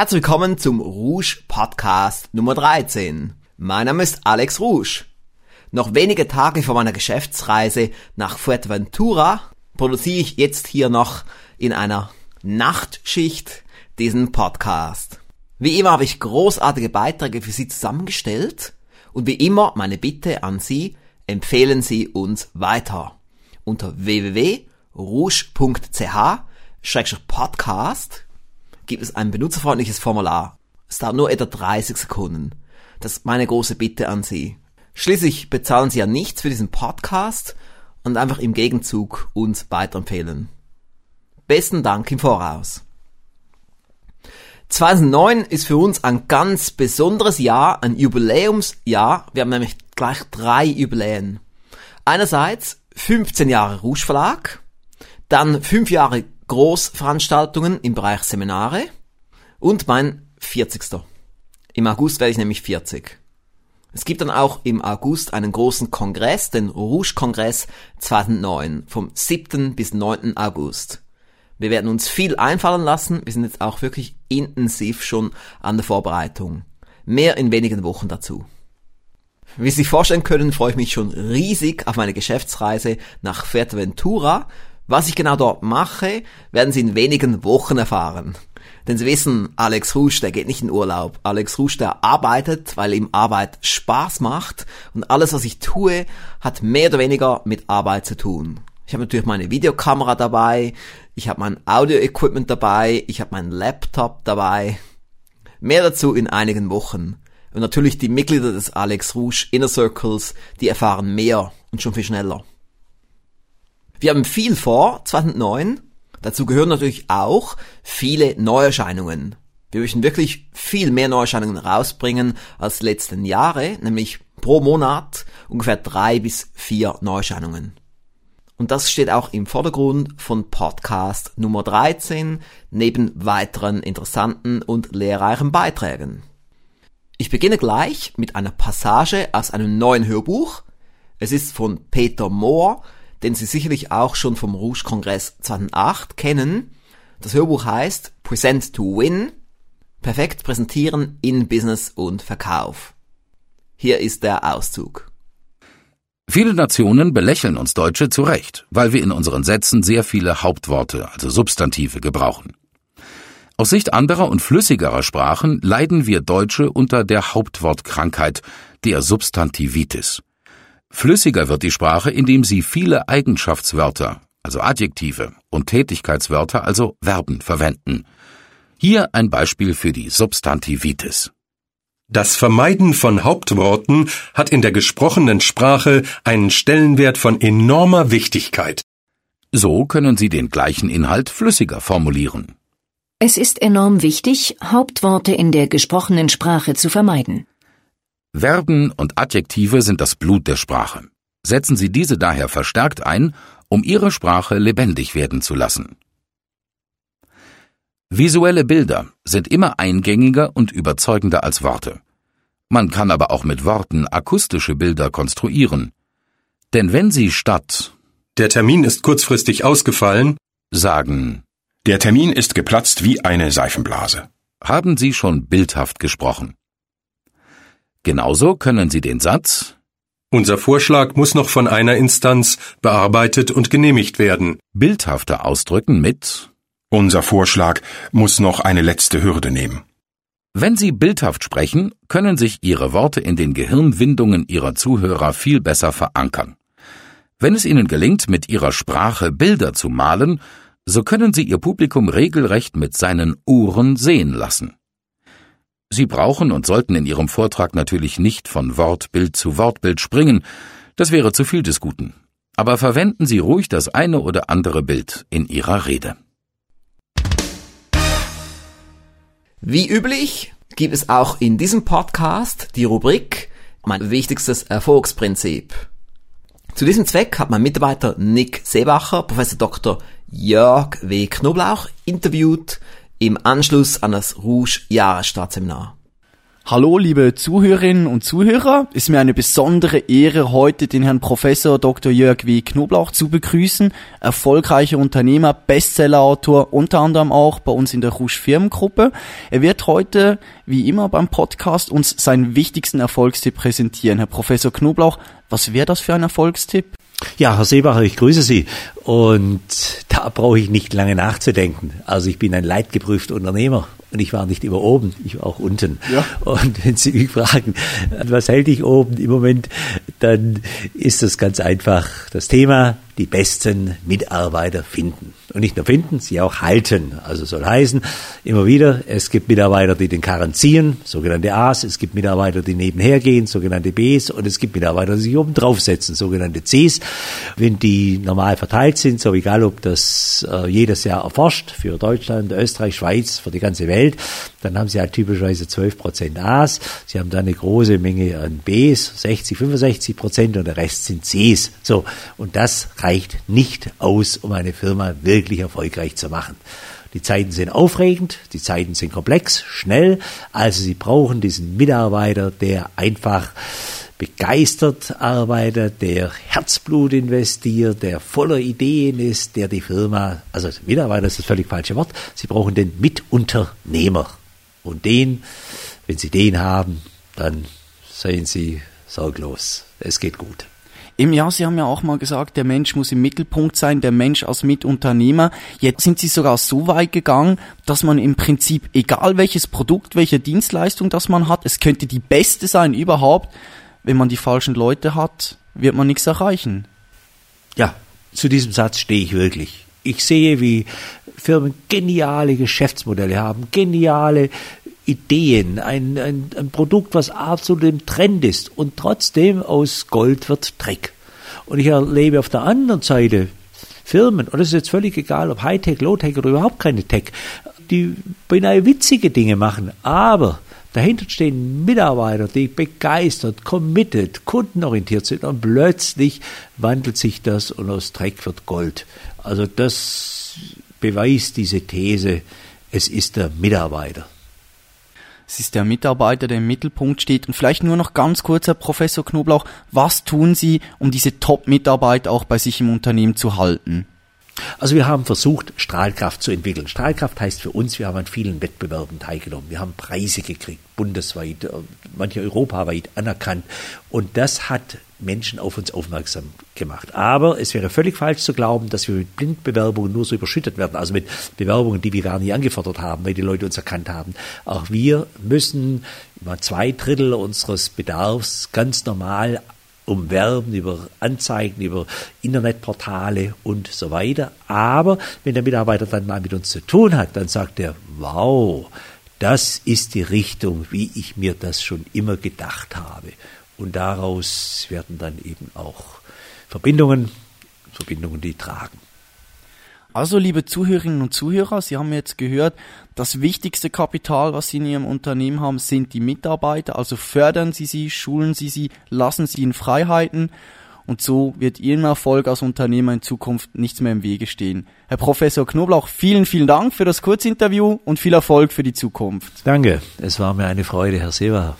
Herzlich willkommen zum Rouge Podcast Nummer 13. Mein Name ist Alex Rouge. Noch wenige Tage vor meiner Geschäftsreise nach Fuerteventura produziere ich jetzt hier noch in einer Nachtschicht diesen Podcast. Wie immer habe ich großartige Beiträge für Sie zusammengestellt und wie immer meine Bitte an Sie, empfehlen Sie uns weiter. Unter www.rouge.ch-podcast gibt es ein benutzerfreundliches Formular. Es dauert nur etwa 30 Sekunden. Das ist meine große Bitte an Sie. Schließlich bezahlen Sie ja nichts für diesen Podcast und einfach im Gegenzug uns weiterempfehlen. Besten Dank im Voraus. 2009 ist für uns ein ganz besonderes Jahr, ein Jubiläumsjahr. Wir haben nämlich gleich drei Jubiläen. Einerseits 15 Jahre Rouge Verlag, dann 5 Jahre Großveranstaltungen im Bereich Seminare und mein 40. Im August werde ich nämlich 40. Es gibt dann auch im August einen großen Kongress, den Rouge-Kongress 2009, vom 7. bis 9. August. Wir werden uns viel einfallen lassen. Wir sind jetzt auch wirklich intensiv schon an der Vorbereitung. Mehr in wenigen Wochen dazu. Wie Sie sich vorstellen können, freue ich mich schon riesig auf meine Geschäftsreise nach Fuerteventura. Was ich genau dort mache, werden Sie in wenigen Wochen erfahren. Denn Sie wissen, Alex Rusch, der geht nicht in Urlaub. Alex Rusch, der arbeitet, weil ihm Arbeit Spaß macht. Und alles, was ich tue, hat mehr oder weniger mit Arbeit zu tun. Ich habe natürlich meine Videokamera dabei, ich habe mein Audio-Equipment dabei, ich habe meinen Laptop dabei. Mehr dazu in einigen Wochen. Und natürlich die Mitglieder des Alex Rouge Inner Circles, die erfahren mehr und schon viel schneller. Wir haben viel vor, 2009. Dazu gehören natürlich auch viele Neuerscheinungen. Wir möchten wirklich viel mehr Neuerscheinungen rausbringen als die letzten Jahre, nämlich pro Monat ungefähr drei bis vier Neuerscheinungen. Und das steht auch im Vordergrund von Podcast Nummer 13 neben weiteren interessanten und lehrreichen Beiträgen. Ich beginne gleich mit einer Passage aus einem neuen Hörbuch. Es ist von Peter Mohr, den Sie sicherlich auch schon vom Rouge Kongress 2008 kennen. Das Hörbuch heißt Present to Win. Perfekt präsentieren in Business und Verkauf. Hier ist der Auszug. Viele Nationen belächeln uns Deutsche zu Recht, weil wir in unseren Sätzen sehr viele Hauptworte, also Substantive, gebrauchen. Aus Sicht anderer und flüssigerer Sprachen leiden wir Deutsche unter der Hauptwortkrankheit, der Substantivitis. Flüssiger wird die Sprache, indem sie viele Eigenschaftswörter, also Adjektive, und Tätigkeitswörter, also Verben, verwenden. Hier ein Beispiel für die Substantivitis. Das Vermeiden von Hauptworten hat in der gesprochenen Sprache einen Stellenwert von enormer Wichtigkeit. So können Sie den gleichen Inhalt flüssiger formulieren. Es ist enorm wichtig, Hauptworte in der gesprochenen Sprache zu vermeiden. Verben und Adjektive sind das Blut der Sprache. Setzen Sie diese daher verstärkt ein, um Ihre Sprache lebendig werden zu lassen. Visuelle Bilder sind immer eingängiger und überzeugender als Worte. Man kann aber auch mit Worten akustische Bilder konstruieren. Denn wenn Sie statt Der Termin ist kurzfristig ausgefallen sagen Der Termin ist geplatzt wie eine Seifenblase. haben Sie schon bildhaft gesprochen. Genauso können Sie den Satz Unser Vorschlag muss noch von einer Instanz bearbeitet und genehmigt werden. bildhafter ausdrücken mit Unser Vorschlag muss noch eine letzte Hürde nehmen. Wenn Sie bildhaft sprechen, können sich Ihre Worte in den Gehirnwindungen Ihrer Zuhörer viel besser verankern. Wenn es Ihnen gelingt, mit Ihrer Sprache Bilder zu malen, so können Sie Ihr Publikum regelrecht mit seinen Ohren sehen lassen. Sie brauchen und sollten in Ihrem Vortrag natürlich nicht von Wortbild zu Wortbild springen, das wäre zu viel des Guten. Aber verwenden Sie ruhig das eine oder andere Bild in Ihrer Rede. Wie üblich gibt es auch in diesem Podcast die Rubrik Mein wichtigstes Erfolgsprinzip. Zu diesem Zweck hat mein Mitarbeiter Nick Seebacher Professor Dr. Jörg W. Knoblauch interviewt im Anschluss an das Rouge Jahresstaatseminar. Hallo, liebe Zuhörerinnen und Zuhörer. Ist mir eine besondere Ehre, heute den Herrn Professor Dr. Jörg W. Knoblauch zu begrüßen. Erfolgreicher Unternehmer, Bestsellerautor, unter anderem auch bei uns in der Rouge Firmengruppe. Er wird heute, wie immer beim Podcast, uns seinen wichtigsten Erfolgstipp präsentieren. Herr Professor Knoblauch, was wäre das für ein Erfolgstipp? Ja, Herr Seebacher, ich grüße Sie. Und da brauche ich nicht lange nachzudenken. Also ich bin ein leidgeprüfter Unternehmer und ich war nicht immer oben, ich war auch unten. Ja. Und wenn Sie mich fragen, was hält ich oben im Moment, dann ist das ganz einfach das Thema, die besten Mitarbeiter finden. Und nicht nur finden, sie auch halten. Also soll heißen, immer wieder, es gibt Mitarbeiter, die den Karren ziehen, sogenannte A's, es gibt Mitarbeiter, die nebenher gehen, sogenannte B's, und es gibt Mitarbeiter, die sich oben draufsetzen, sogenannte C's. Wenn die normal verteilt sind, so egal ob das äh, jedes Jahr erforscht, für Deutschland, Österreich, Schweiz, für die ganze Welt, dann haben sie halt typischerweise 12 Prozent A's, sie haben dann eine große Menge an B's, 60, 65 Prozent, und der Rest sind C's. So, und das reicht nicht aus, um eine Firma wirklich erfolgreich zu machen. Die Zeiten sind aufregend, die Zeiten sind komplex, schnell, also Sie brauchen diesen Mitarbeiter, der einfach begeistert arbeitet, der Herzblut investiert, der voller Ideen ist, der die Firma, also Mitarbeiter ist das völlig falsche Wort, Sie brauchen den Mitunternehmer. Und den, wenn Sie den haben, dann seien Sie sorglos. Es geht gut. Eben ja, Sie haben ja auch mal gesagt, der Mensch muss im Mittelpunkt sein, der Mensch als Mitunternehmer. Jetzt sind Sie sogar so weit gegangen, dass man im Prinzip, egal welches Produkt, welche Dienstleistung das man hat, es könnte die beste sein überhaupt, wenn man die falschen Leute hat, wird man nichts erreichen. Ja, zu diesem Satz stehe ich wirklich. Ich sehe, wie Firmen geniale Geschäftsmodelle haben, geniale Ideen, ein, ein, ein Produkt, was absolut im Trend ist und trotzdem aus Gold wird Dreck. Und ich erlebe auf der anderen Seite Firmen, und es ist jetzt völlig egal, ob Hightech, Low-Tech oder überhaupt keine Tech, die beinahe witzige Dinge machen, aber dahinter stehen Mitarbeiter, die begeistert, committed, kundenorientiert sind und plötzlich wandelt sich das und aus Dreck wird Gold. Also das beweist diese These, es ist der Mitarbeiter. Es ist der Mitarbeiter, der im Mittelpunkt steht. Und vielleicht nur noch ganz kurz, Herr Professor Knoblauch, was tun Sie, um diese Top-Mitarbeiter auch bei sich im Unternehmen zu halten? Also wir haben versucht, Strahlkraft zu entwickeln. Strahlkraft heißt für uns, wir haben an vielen Wettbewerben teilgenommen. Wir haben Preise gekriegt, bundesweit, äh, manche europaweit anerkannt. Und das hat Menschen auf uns aufmerksam gemacht. Aber es wäre völlig falsch zu glauben, dass wir mit Blindbewerbungen nur so überschüttet werden, also mit Bewerbungen, die wir gar nicht angefordert haben, weil die Leute uns erkannt haben. Auch wir müssen über zwei Drittel unseres Bedarfs ganz normal umwerben über Anzeigen, über Internetportale und so weiter. Aber wenn der Mitarbeiter dann mal mit uns zu tun hat, dann sagt er, wow, das ist die Richtung, wie ich mir das schon immer gedacht habe. Und daraus werden dann eben auch Verbindungen, Verbindungen, die tragen. Also, liebe Zuhörerinnen und Zuhörer, Sie haben jetzt gehört, das wichtigste Kapital, was Sie in Ihrem Unternehmen haben, sind die Mitarbeiter. Also fördern Sie sie, schulen Sie sie, lassen Sie ihnen Freiheiten. Und so wird Ihrem Erfolg als Unternehmer in Zukunft nichts mehr im Wege stehen. Herr Professor Knoblauch, vielen, vielen Dank für das Kurzinterview und viel Erfolg für die Zukunft. Danke. Es war mir eine Freude, Herr Seeber.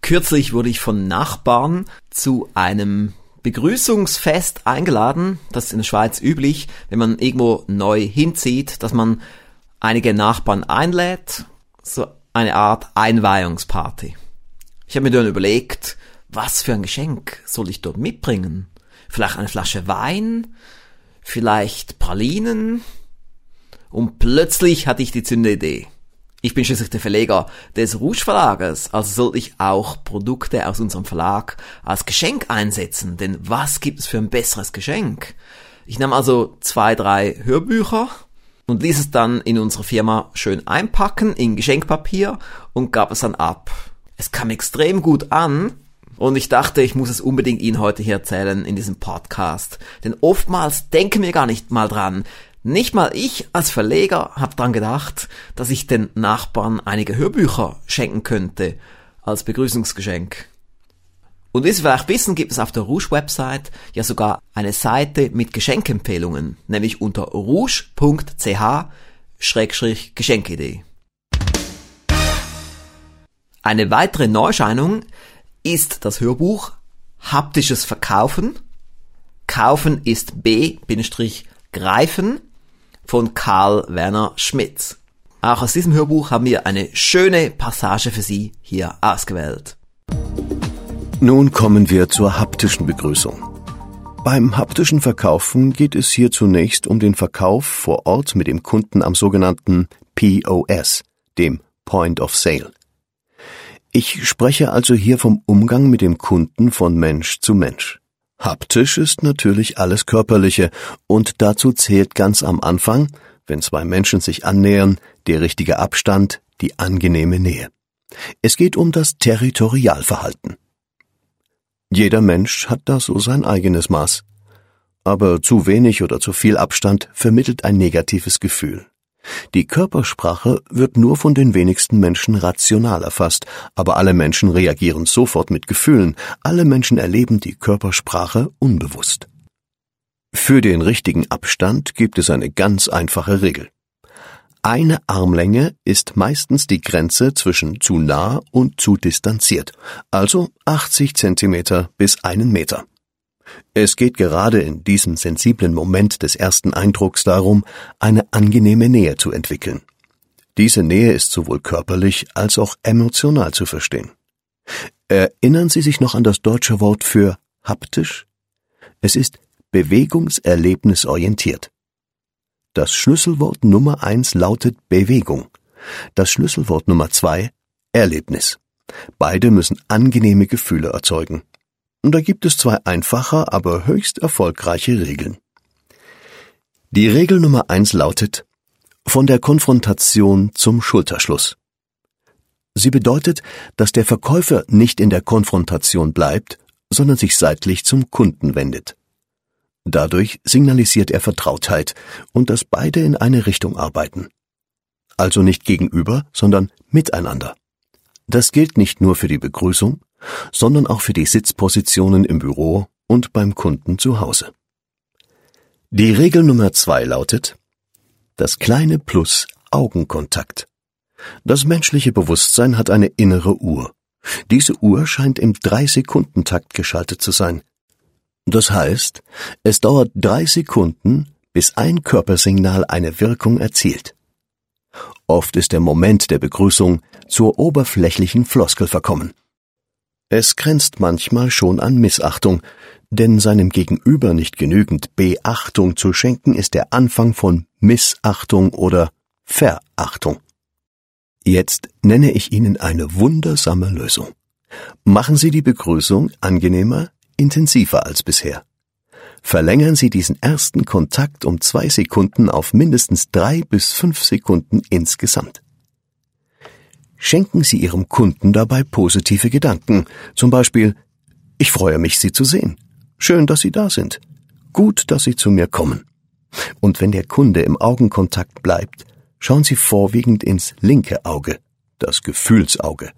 Kürzlich wurde ich von Nachbarn zu einem Begrüßungsfest eingeladen. Das ist in der Schweiz üblich, wenn man irgendwo neu hinzieht, dass man einige Nachbarn einlädt. So eine Art Einweihungsparty. Ich habe mir dann überlegt, was für ein Geschenk soll ich dort mitbringen? Vielleicht eine Flasche Wein? Vielleicht Pralinen? Und plötzlich hatte ich die Zündidee. Ich bin schließlich der Verleger des Rouge Verlages, also sollte ich auch Produkte aus unserem Verlag als Geschenk einsetzen, denn was gibt es für ein besseres Geschenk? Ich nahm also zwei, drei Hörbücher und ließ es dann in unserer Firma schön einpacken in Geschenkpapier und gab es dann ab. Es kam extrem gut an und ich dachte, ich muss es unbedingt Ihnen heute hier erzählen in diesem Podcast. Denn oftmals denken wir gar nicht mal dran, nicht mal ich als Verleger habe dran gedacht, dass ich den Nachbarn einige Hörbücher schenken könnte als Begrüßungsgeschenk. Und wie Sie vielleicht wissen, gibt es auf der Rouge-Website ja sogar eine Seite mit Geschenkempfehlungen, nämlich unter rouge.ch-geschenkidee. Eine weitere Neuerscheinung ist das Hörbuch Haptisches Verkaufen. Kaufen ist B-Greifen von Karl Werner Schmitz. Auch aus diesem Hörbuch haben wir eine schöne Passage für Sie hier ausgewählt. Nun kommen wir zur haptischen Begrüßung. Beim haptischen Verkaufen geht es hier zunächst um den Verkauf vor Ort mit dem Kunden am sogenannten POS, dem Point of Sale. Ich spreche also hier vom Umgang mit dem Kunden von Mensch zu Mensch. Haptisch ist natürlich alles Körperliche und dazu zählt ganz am Anfang, wenn zwei Menschen sich annähern, der richtige Abstand, die angenehme Nähe. Es geht um das Territorialverhalten. Jeder Mensch hat da so sein eigenes Maß. Aber zu wenig oder zu viel Abstand vermittelt ein negatives Gefühl. Die Körpersprache wird nur von den wenigsten Menschen rational erfasst, aber alle Menschen reagieren sofort mit Gefühlen, alle Menschen erleben die Körpersprache unbewusst. Für den richtigen Abstand gibt es eine ganz einfache Regel. Eine Armlänge ist meistens die Grenze zwischen zu nah und zu distanziert, also 80 Zentimeter bis einen Meter. Es geht gerade in diesem sensiblen Moment des ersten Eindrucks darum, eine angenehme Nähe zu entwickeln. Diese Nähe ist sowohl körperlich als auch emotional zu verstehen. Erinnern Sie sich noch an das deutsche Wort für haptisch? Es ist bewegungserlebnisorientiert. Das Schlüsselwort Nummer eins lautet Bewegung. Das Schlüsselwort Nummer zwei Erlebnis. Beide müssen angenehme Gefühle erzeugen. Und da gibt es zwei einfache, aber höchst erfolgreiche Regeln. Die Regel Nummer eins lautet von der Konfrontation zum Schulterschluss. Sie bedeutet, dass der Verkäufer nicht in der Konfrontation bleibt, sondern sich seitlich zum Kunden wendet. Dadurch signalisiert er Vertrautheit und dass beide in eine Richtung arbeiten. Also nicht gegenüber, sondern miteinander. Das gilt nicht nur für die Begrüßung, sondern auch für die Sitzpositionen im Büro und beim Kunden zu Hause. Die Regel Nummer zwei lautet, das kleine Plus Augenkontakt. Das menschliche Bewusstsein hat eine innere Uhr. Diese Uhr scheint im Drei-Sekunden-Takt geschaltet zu sein. Das heißt, es dauert drei Sekunden, bis ein Körpersignal eine Wirkung erzielt. Oft ist der Moment der Begrüßung zur oberflächlichen Floskel verkommen. Es grenzt manchmal schon an Missachtung, denn seinem Gegenüber nicht genügend Beachtung zu schenken, ist der Anfang von Missachtung oder Verachtung. Jetzt nenne ich Ihnen eine wundersame Lösung. Machen Sie die Begrüßung angenehmer, intensiver als bisher. Verlängern Sie diesen ersten Kontakt um zwei Sekunden auf mindestens drei bis fünf Sekunden insgesamt. Schenken Sie Ihrem Kunden dabei positive Gedanken, zum Beispiel Ich freue mich, Sie zu sehen. Schön, dass Sie da sind. Gut, dass Sie zu mir kommen. Und wenn der Kunde im Augenkontakt bleibt, schauen Sie vorwiegend ins linke Auge, das Gefühlsauge.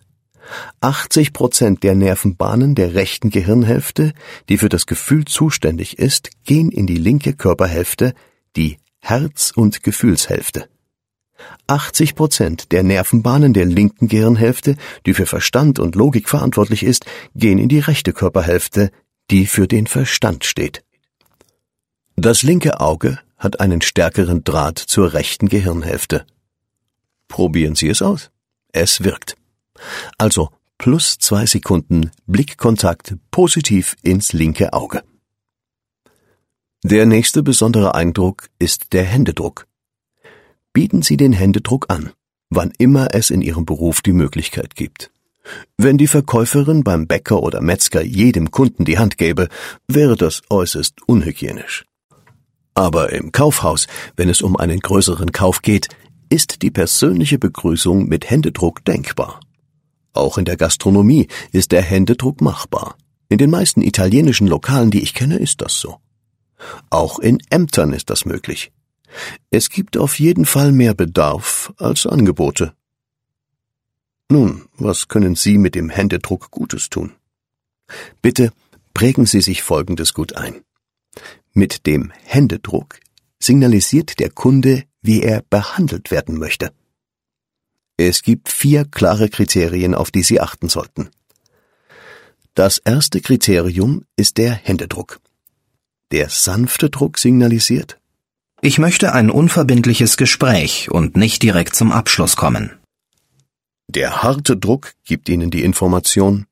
80 Prozent der Nervenbahnen der rechten Gehirnhälfte, die für das Gefühl zuständig ist, gehen in die linke Körperhälfte, die Herz- und Gefühlshälfte. 80 Prozent der Nervenbahnen der linken Gehirnhälfte, die für Verstand und Logik verantwortlich ist, gehen in die rechte Körperhälfte, die für den Verstand steht. Das linke Auge hat einen stärkeren Draht zur rechten Gehirnhälfte. Probieren Sie es aus. Es wirkt. Also plus zwei Sekunden Blickkontakt positiv ins linke Auge. Der nächste besondere Eindruck ist der Händedruck bieten Sie den Händedruck an, wann immer es in Ihrem Beruf die Möglichkeit gibt. Wenn die Verkäuferin beim Bäcker oder Metzger jedem Kunden die Hand gäbe, wäre das äußerst unhygienisch. Aber im Kaufhaus, wenn es um einen größeren Kauf geht, ist die persönliche Begrüßung mit Händedruck denkbar. Auch in der Gastronomie ist der Händedruck machbar. In den meisten italienischen Lokalen, die ich kenne, ist das so. Auch in Ämtern ist das möglich. Es gibt auf jeden Fall mehr Bedarf als Angebote. Nun, was können Sie mit dem Händedruck Gutes tun? Bitte prägen Sie sich Folgendes gut ein. Mit dem Händedruck signalisiert der Kunde, wie er behandelt werden möchte. Es gibt vier klare Kriterien, auf die Sie achten sollten. Das erste Kriterium ist der Händedruck. Der sanfte Druck signalisiert, Ich möchte ein unverbindliches Gespräch und nicht direkt zum Abschluss kommen. der harte Druck gibt Ihnen die Information,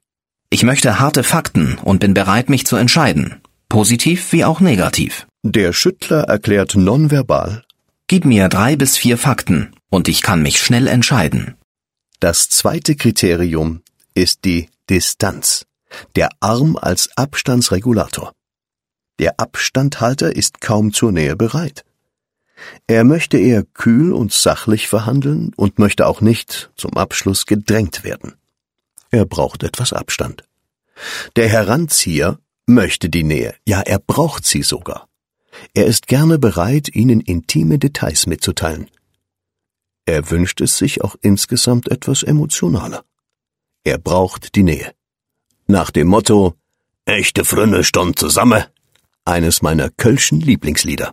Ich möchte harte Fakten und bin bereit, mich zu entscheiden. Positiv wie auch negativ. der Schüttler erklärt nonverbal, Gib mir drei bis vier Fakten und ich kann mich schnell entscheiden. Das zweite Kriterium ist die Distanz, der Arm als Abstandsregulator. Der Abstandhalter ist kaum zur Nähe bereit. Er möchte eher kühl und sachlich verhandeln und möchte auch nicht zum Abschluss gedrängt werden. Er braucht etwas Abstand. Der Heranzieher möchte die Nähe, ja er braucht sie sogar. Er ist gerne bereit, Ihnen intime Details mitzuteilen. Er wünscht es sich auch insgesamt etwas emotionaler. Er braucht die Nähe. Nach dem Motto Echte Frünne stund zusammen, eines meiner kölschen Lieblingslieder.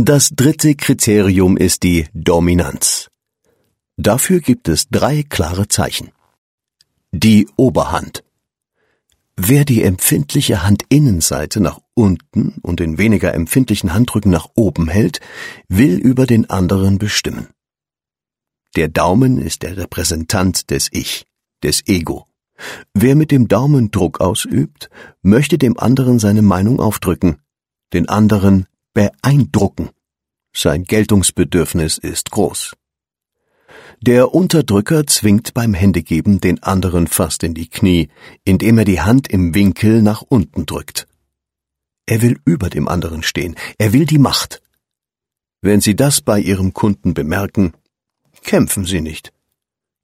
Das dritte Kriterium ist die Dominanz. Dafür gibt es drei klare Zeichen. Die Oberhand. Wer die empfindliche Handinnenseite nach unten und den weniger empfindlichen Handrücken nach oben hält, will über den anderen bestimmen. Der Daumen ist der Repräsentant des Ich, des Ego. Wer mit dem Daumen Druck ausübt, möchte dem anderen seine Meinung aufdrücken, den anderen beeindrucken. Sein Geltungsbedürfnis ist groß. Der Unterdrücker zwingt beim Händegeben den anderen fast in die Knie, indem er die Hand im Winkel nach unten drückt. Er will über dem anderen stehen, er will die Macht. Wenn Sie das bei Ihrem Kunden bemerken, kämpfen Sie nicht.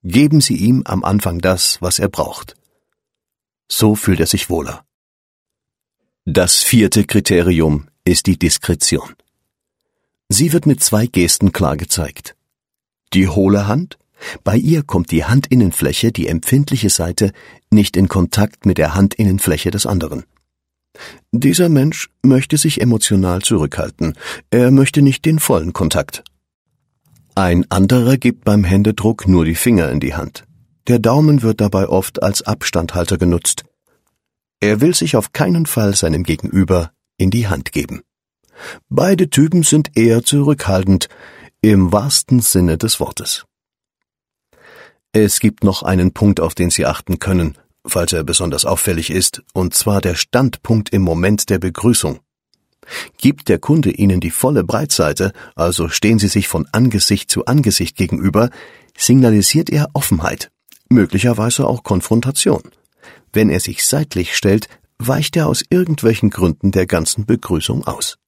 Geben Sie ihm am Anfang das, was er braucht. So fühlt er sich wohler. Das vierte Kriterium ist die Diskretion. Sie wird mit zwei Gesten klar gezeigt. Die hohle Hand, bei ihr kommt die Handinnenfläche, die empfindliche Seite, nicht in Kontakt mit der Handinnenfläche des anderen. Dieser Mensch möchte sich emotional zurückhalten, er möchte nicht den vollen Kontakt. Ein anderer gibt beim Händedruck nur die Finger in die Hand. Der Daumen wird dabei oft als Abstandhalter genutzt. Er will sich auf keinen Fall seinem Gegenüber in die Hand geben. Beide Typen sind eher zurückhaltend, im wahrsten Sinne des Wortes. Es gibt noch einen Punkt, auf den Sie achten können, falls er besonders auffällig ist, und zwar der Standpunkt im Moment der Begrüßung. Gibt der Kunde Ihnen die volle Breitseite, also stehen Sie sich von Angesicht zu Angesicht gegenüber, signalisiert er Offenheit, möglicherweise auch Konfrontation. Wenn er sich seitlich stellt, weicht er aus irgendwelchen Gründen der ganzen Begrüßung aus.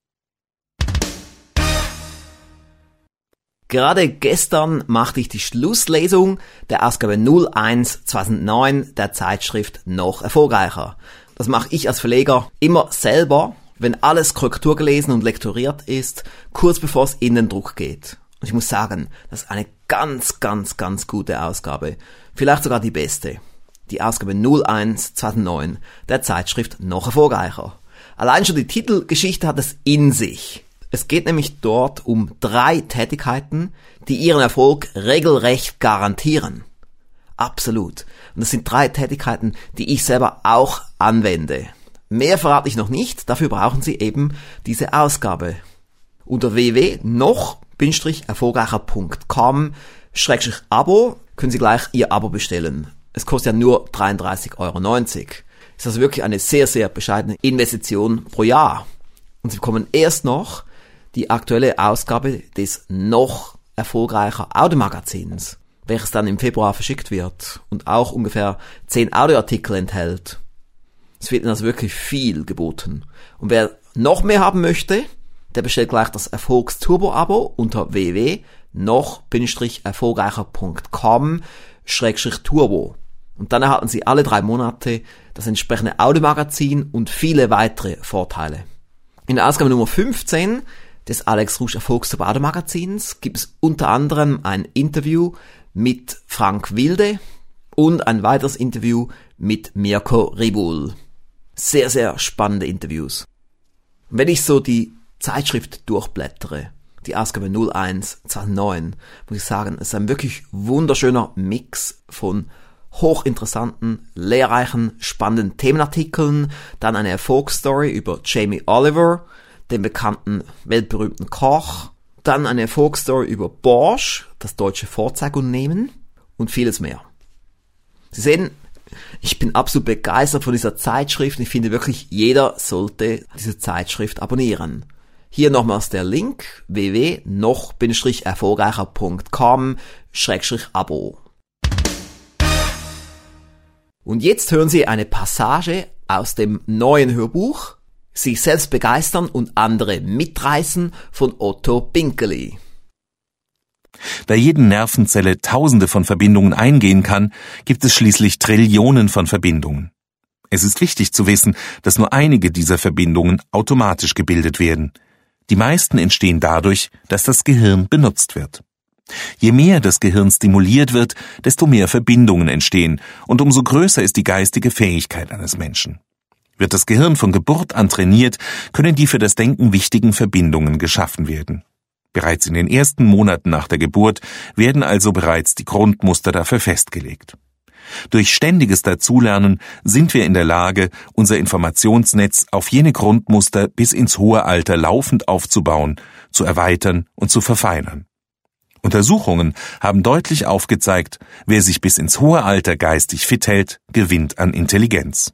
Gerade gestern machte ich die Schlusslesung der Ausgabe 01 2009 der Zeitschrift noch erfolgreicher. Das mache ich als Verleger immer selber, wenn alles Korrektur gelesen und lektoriert ist, kurz bevor es in den Druck geht. Und ich muss sagen, das ist eine ganz, ganz, ganz gute Ausgabe. Vielleicht sogar die beste. Die Ausgabe 01 2009 der Zeitschrift noch erfolgreicher. Allein schon die Titelgeschichte hat es in sich. Es geht nämlich dort um drei Tätigkeiten, die ihren Erfolg regelrecht garantieren. Absolut. Und das sind drei Tätigkeiten, die ich selber auch anwende. Mehr verrate ich noch nicht, dafür brauchen Sie eben diese Ausgabe. Unter www.noch-erfolgreicher.com Abo können Sie gleich Ihr Abo bestellen. Es kostet ja nur 33,90 Euro. Ist also wirklich eine sehr, sehr bescheidene Investition pro Jahr. Und Sie bekommen erst noch die aktuelle Ausgabe des noch erfolgreicher Audiomagazins, welches dann im Februar verschickt wird und auch ungefähr 10 Audioartikel enthält. Es wird Ihnen also wirklich viel geboten. Und wer noch mehr haben möchte, der bestellt gleich das Erfolgsturbo-Abo unter www.noch-erfolgreicher.com-turbo. Und dann erhalten Sie alle drei Monate das entsprechende Audiomagazin und viele weitere Vorteile. In der Ausgabe Nummer 15 des Alex Rouge Erfolgsturbo Audiomagazins gibt es unter anderem ein Interview mit Frank Wilde und ein weiteres Interview mit Mirko Ribul. Sehr, sehr spannende Interviews. Wenn ich so die Zeitschrift durchblättere, die Ausgabe 01 2009, muss ich sagen, es ist ein wirklich wunderschöner Mix von hochinteressanten, lehrreichen, spannenden Themenartikeln, dann eine Erfolgsstory über Jamie Oliver, den bekannten weltberühmten Koch, dann eine Erfolgsstory über Bosch, das deutsche Vorzeigunternehmen und vieles mehr. Sie sehen, ich bin absolut begeistert von dieser Zeitschrift. Ich finde wirklich, jeder sollte diese Zeitschrift abonnieren. Hier nochmals der Link www.noch-erfolgreicher.com-abo. Und jetzt hören Sie eine Passage aus dem neuen Hörbuch Sich selbst begeistern und andere mitreißen von Otto Pinkeli. Da jeden Nervenzelle tausende von Verbindungen eingehen kann, gibt es schließlich Trillionen von Verbindungen. Es ist wichtig zu wissen, dass nur einige dieser Verbindungen automatisch gebildet werden. Die meisten entstehen dadurch, dass das Gehirn benutzt wird. Je mehr das Gehirn stimuliert wird, desto mehr Verbindungen entstehen und umso größer ist die geistige Fähigkeit eines Menschen. Wird das Gehirn von Geburt an trainiert, können die für das Denken wichtigen Verbindungen geschaffen werden. Bereits in den ersten Monaten nach der Geburt werden also bereits die Grundmuster dafür festgelegt. Durch ständiges Dazulernen sind wir in der Lage, unser Informationsnetz auf jene Grundmuster bis ins hohe Alter laufend aufzubauen, zu erweitern und zu verfeinern. Untersuchungen haben deutlich aufgezeigt, wer sich bis ins hohe Alter geistig fit hält, gewinnt an Intelligenz.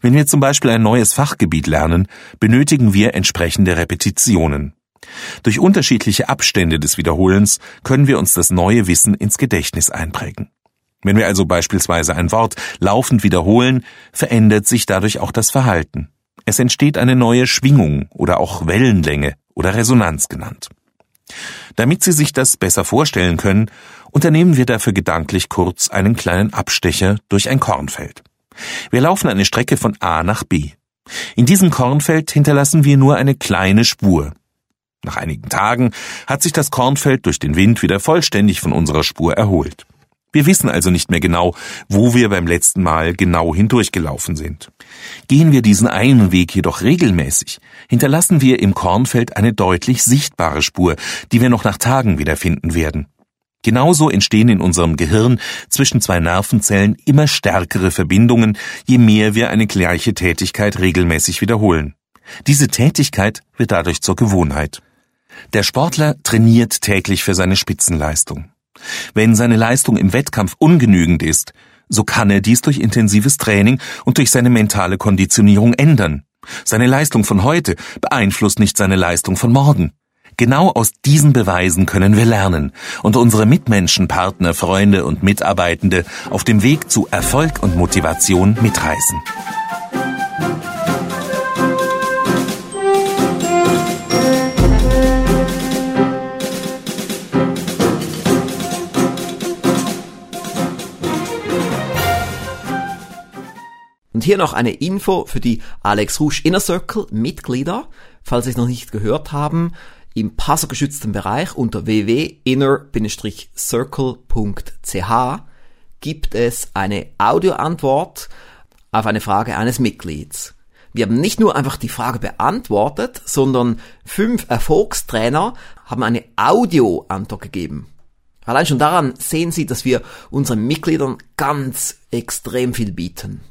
Wenn wir zum Beispiel ein neues Fachgebiet lernen, benötigen wir entsprechende Repetitionen. Durch unterschiedliche Abstände des Wiederholens können wir uns das neue Wissen ins Gedächtnis einprägen. Wenn wir also beispielsweise ein Wort laufend wiederholen, verändert sich dadurch auch das Verhalten. Es entsteht eine neue Schwingung oder auch Wellenlänge oder Resonanz genannt. Damit Sie sich das besser vorstellen können, unternehmen wir dafür gedanklich kurz einen kleinen Abstecher durch ein Kornfeld. Wir laufen eine Strecke von A nach B. In diesem Kornfeld hinterlassen wir nur eine kleine Spur. Nach einigen Tagen hat sich das Kornfeld durch den Wind wieder vollständig von unserer Spur erholt. Wir wissen also nicht mehr genau, wo wir beim letzten Mal genau hindurchgelaufen sind. Gehen wir diesen einen Weg jedoch regelmäßig, hinterlassen wir im Kornfeld eine deutlich sichtbare Spur, die wir noch nach Tagen wiederfinden werden. Genauso entstehen in unserem Gehirn zwischen zwei Nervenzellen immer stärkere Verbindungen, je mehr wir eine gleiche Tätigkeit regelmäßig wiederholen. Diese Tätigkeit wird dadurch zur Gewohnheit. Der Sportler trainiert täglich für seine Spitzenleistung. Wenn seine Leistung im Wettkampf ungenügend ist, so kann er dies durch intensives Training und durch seine mentale Konditionierung ändern. Seine Leistung von heute beeinflusst nicht seine Leistung von morgen. Genau aus diesen Beweisen können wir lernen und unsere Mitmenschen, Partner, Freunde und Mitarbeitende auf dem Weg zu Erfolg und Motivation mitreißen. Und hier noch eine Info für die Alex Rouge Inner Circle Mitglieder, falls Sie es noch nicht gehört haben. Im passergeschützten Bereich unter www.inner-circle.ch gibt es eine Audioantwort auf eine Frage eines Mitglieds. Wir haben nicht nur einfach die Frage beantwortet, sondern fünf Erfolgstrainer haben eine Audioantwort gegeben. Allein schon daran sehen Sie, dass wir unseren Mitgliedern ganz extrem viel bieten.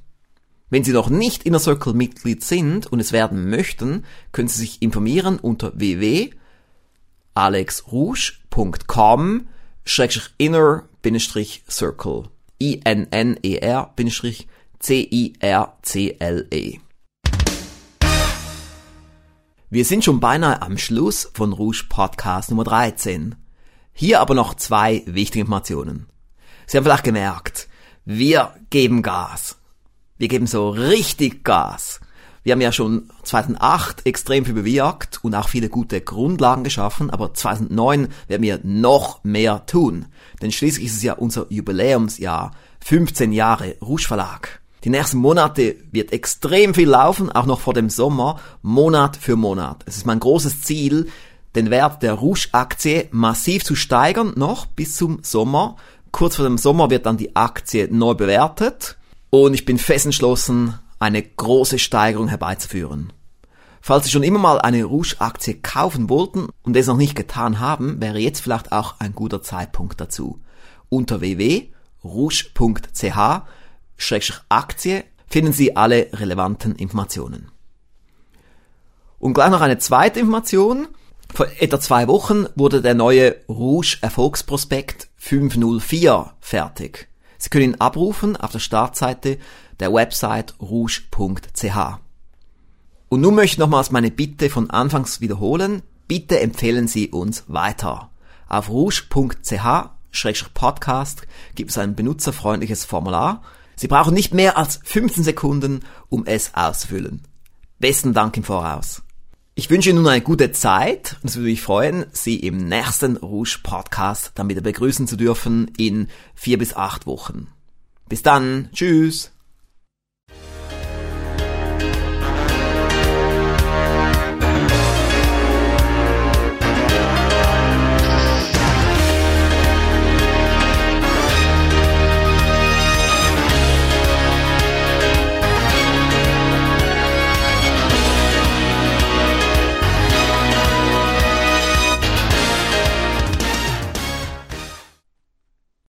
Wenn Sie noch nicht Inner Circle Mitglied sind und es werden möchten, können Sie sich informieren unter www.alexrouge.com inner-circle I-N-N-E-R-C-I-R-C-L-E Wir sind schon beinahe am Schluss von Rouge Podcast Nummer 13. Hier aber noch zwei wichtige Informationen. Sie haben vielleicht gemerkt, wir geben Gas. Wir geben so richtig Gas. Wir haben ja schon 2008 extrem viel bewirkt und auch viele gute Grundlagen geschaffen, aber 2009 werden wir noch mehr tun. Denn schließlich ist es ja unser Jubiläumsjahr, 15 Jahre Rouge Verlag. Die nächsten Monate wird extrem viel laufen, auch noch vor dem Sommer, Monat für Monat. Es ist mein großes Ziel, den Wert der Rouge-Aktie massiv zu steigern, noch bis zum Sommer. Kurz vor dem Sommer wird dann die Aktie neu bewertet und ich bin fest entschlossen, eine große Steigerung herbeizuführen. Falls Sie schon immer mal eine Rouge-Aktie kaufen wollten und es noch nicht getan haben, wäre jetzt vielleicht auch ein guter Zeitpunkt dazu. Unter www.rouge.ch-aktie finden Sie alle relevanten Informationen. Und gleich noch eine zweite Information. Vor etwa zwei Wochen wurde der neue Rouge Erfolgsprospekt 504 fertig. Sie können ihn abrufen auf der Startseite der Website rouge.ch. Und nun möchte ich nochmals meine Bitte von Anfangs wiederholen. Bitte empfehlen Sie uns weiter. Auf rouge.ch-podcast gibt es ein benutzerfreundliches Formular. Sie brauchen nicht mehr als 15 Sekunden, um es auszufüllen. Besten Dank im Voraus. Ich wünsche Ihnen nun eine gute Zeit und es würde mich freuen, Sie im nächsten Rouge Podcast dann wieder begrüßen zu dürfen in vier bis acht Wochen. Bis dann. Tschüss.